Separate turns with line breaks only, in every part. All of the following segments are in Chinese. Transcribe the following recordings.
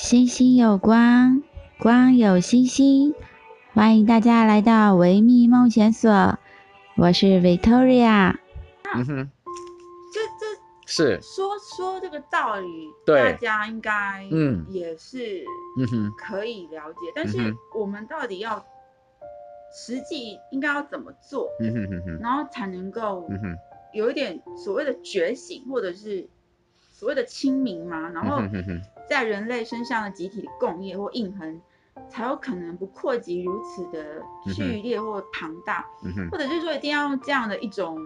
星星有光，光有星星，欢迎大家来到维密梦想所，我是 Victoria。
嗯哼，
这这
是。
说说这个道理，
对。
大家应该
嗯
也是
嗯。哼。
可以了解，但
嗯
是我们到底要实际应该要怎么做，
嗯哼哼哼。
然后才能够
嗯哼。
有一点所谓的觉醒，或者是所谓的清明嘛，然
后
在人类身上的集体的共业或印痕，才有可能不扩及如此的剧烈或庞大，
嗯
或者是说一定要用这样的一
种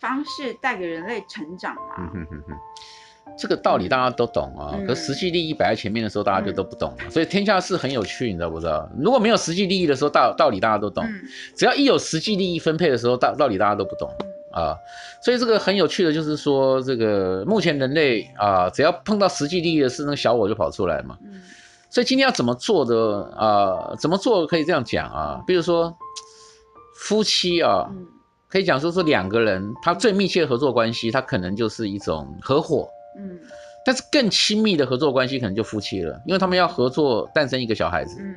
方式带给人类成长嘛？
嗯哼哼哼，这个道理大家都懂啊，
嗯。
可实际利益摆在前面的时候，大家就都不懂了。所以天下事很有趣，你知道不知道？如果没有实际利益的时候，道道理大家都懂；
嗯。
只要一有实际利益分配的时候，道道理大家都不懂啊。所以这个很有趣的，就是说，这个目前人类啊，只要碰到实际利益的事，那个小我就跑出来嘛。
嗯
所以今天要怎么做的啊？怎么做可以这样讲啊？比如说夫妻啊。
嗯
可以讲说是两个人，他最密切的合作关系，他可能就是一种合伙，
嗯
但是更亲密的合作关系可能就夫妻了，因为他们要合作诞生一个小孩子。
嗯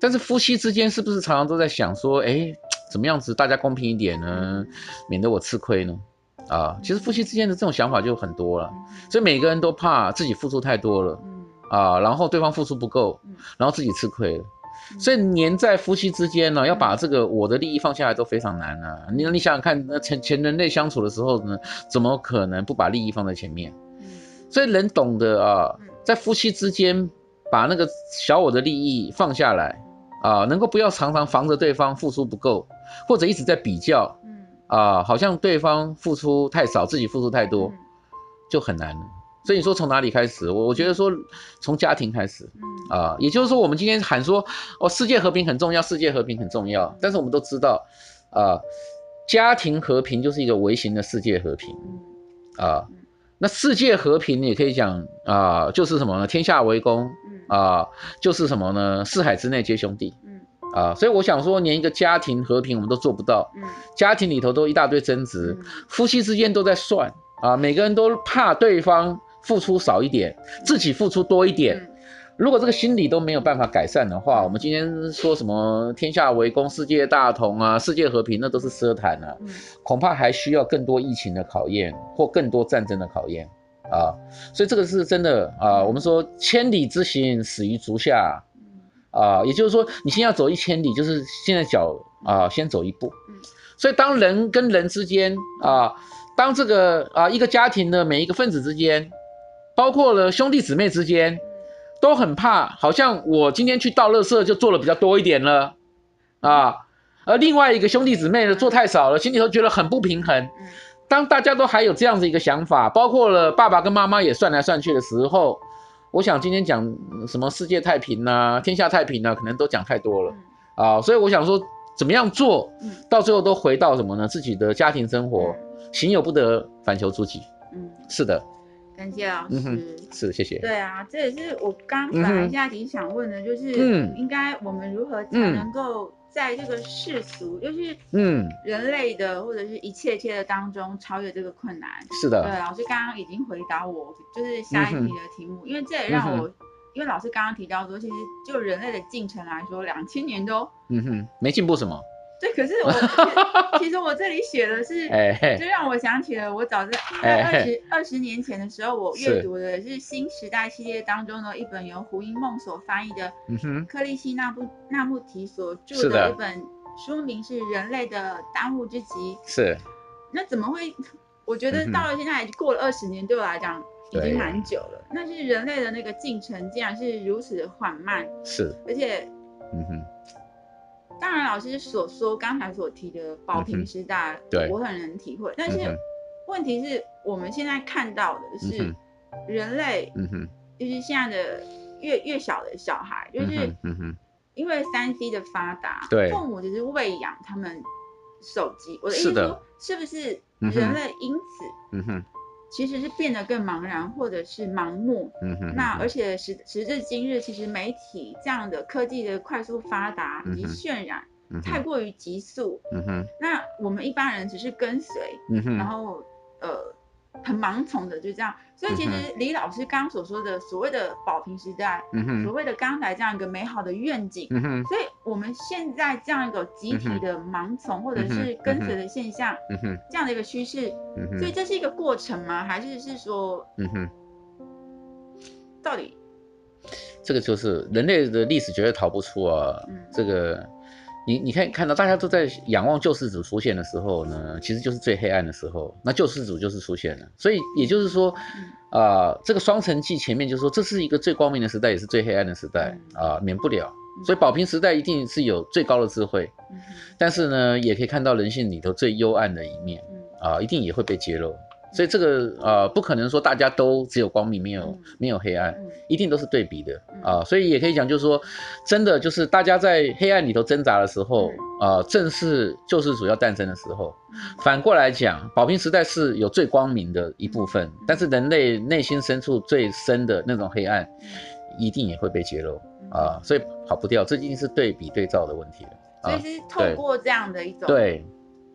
但是夫妻之间是不是常常都在想说，哎，怎么样子大家公平一点呢？免得我吃亏呢？啊，其实夫妻之间的这种想法就很多了，所以每个人都怕自己付出太多了
嗯
啊，然后对方付出不够，然后自己吃亏了。所以黏在夫妻之间呢，要把这个我的利益放下来都非常难啊。你你想想看，那前前人类相处的时候呢，怎么可能不把利益放在前面？
嗯
所以人懂得啊，在夫妻之间把那个小我的利益放下来啊，能够不要常常防着对方付出不够，或者一直在比较
嗯
啊，好像对方付出太少，自己付出太多，
嗯
就很难了。所以你说从哪里开始？我我觉得说从家庭开始。
嗯
啊，也就是说，我们今天喊说哦，世界和平很重要，世界和平很重要。但是我们都知道，啊，家庭和平就是一个微型的世界和平
嗯
啊。那世界和平也可以讲啊，就是什么呢？天下为公
嗯
啊，就是什么呢？四海之内皆兄弟
嗯
啊。所以我想说，连一个家庭和平我们都做不到，
嗯
家庭里头都一大堆争执，
嗯
夫妻之间都在算啊，每个人都怕对方付出少一点，自己付出多一点。
嗯
如果这个心理都没有办法改善的话，我们今天说什么天下为公、世界大同啊、世界和平，那都是奢谈啊，
嗯
恐怕还需要更多疫情的考验或更多战争的考验啊。所以这个是真的啊。我们说千里之行，始于足下啊，也就是说你先要走一千里，就是现在脚啊先走一步。所以当人跟人之间啊，当这个啊一个家庭的每一个分子之间，包括了兄弟姊妹之间。都很怕，好像我今天去倒垃圾就做了比较多一点了，啊，而另外一个兄弟姊妹呢做太少了，心里头觉得很不平衡。当大家都还有这样子一个想法，包括了爸爸跟妈妈也算来算去的时候，我想今天讲什么世界太平呐、啊、天下太平呐、啊，可能都讲太多了啊，所以我想说，怎么样做到最后都回到什么呢？自己的家庭生活，行有不得，反求诸己。
嗯，
是的。
感谢老
师，是谢谢。
对啊，这也是我刚本来现在挺想问的，就是
嗯，
应该我们如何才能够在这个世俗，就是嗯。人类的或者是一切一切的当中超越这个困难。
是的，
对，老师刚刚已经回答我，就是下一题的题目，因为这也让我，因为老师刚刚提到说，其实就人类的进程来说，两千年都
嗯哼。没进步什么。
对，可是我 其实我这里写的是，就让我想起了我早在二十二十年前的时候，我阅读的是《新时代》系列当中的一本由胡因梦所翻译的，克利希那布纳穆提所著的一本书名是《人类的当务之急》。
是。
那怎么会？我觉得到了现在已经过了二十年，对我来讲已经蛮久了。那是人类的那个进程竟然是如此的缓慢。
是。
而且，
嗯哼。
当然，老师所说刚才所提的宝瓶时代，
对，
我很能体会。但是问题是我们现在看到的是人类，
嗯哼，
就是现在的越越小的小孩，就是因为三 C 的发达，
对，
父母只是喂养他们手机。我的意思说，是不是人类因此，
嗯哼，
其实是变得更茫然，或者是盲目？
嗯哼，
那而且时时至今日，其实媒体这样的科技的快速发达以及渲染。太过于急速，
嗯哼，
那我们一般人只是跟随，
嗯哼，
然后呃，很盲从的就这样。所以其实李老师刚刚所说的所谓的保平时代，所谓的刚才这样一个美好的愿景，所以我们现在这样一个集体的盲从或者是跟随的现象，这样的一个趋势，所以这是一个过程吗？还是是说，嗯哼，到底？
这个就是人类的历史绝对逃不出啊，嗯、这个。你你可以看到，大家都在仰望救世主出现的时候呢，其实就是最黑暗的时候。那救世主就是出现了，所以也就是说，啊、呃，这个双城记前面就是说，这是一个最光明的时代，也是最黑暗的时代啊、呃，免不了。所以宝瓶时代一定是有最高的智慧，但是呢，也可以看到人性里头最幽暗的一面啊、呃，一定也会被揭露。所以这个呃不可能说大家都只有光明没有、嗯、没有黑暗，一定都是对比的啊、呃。所以也可以讲，就是说，真的就是大家在黑暗里头挣扎的时候啊、呃，正是救世主要诞生的时候。反过来讲，宝瓶时代是有最光明的一部分，但是人类内心深处最深的那种黑暗，一定也会被揭露啊、呃。所以跑不掉，这一定是对比对照的问题了。
所以是透过这样的一种
对。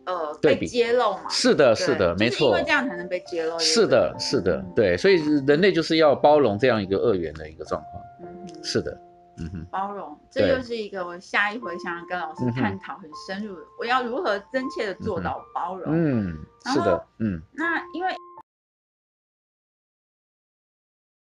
呃，被揭露嘛？
是的，是的，没错，
因为这样才能被揭露。
是的，是的，对，所以人类就是要包容这样一个二元的一个状况。嗯，是的，嗯哼，
包容，这就是一个我下一回想要跟老师探讨很深入的，我要如何真切的做到包容。
嗯，是的，嗯，
那因为。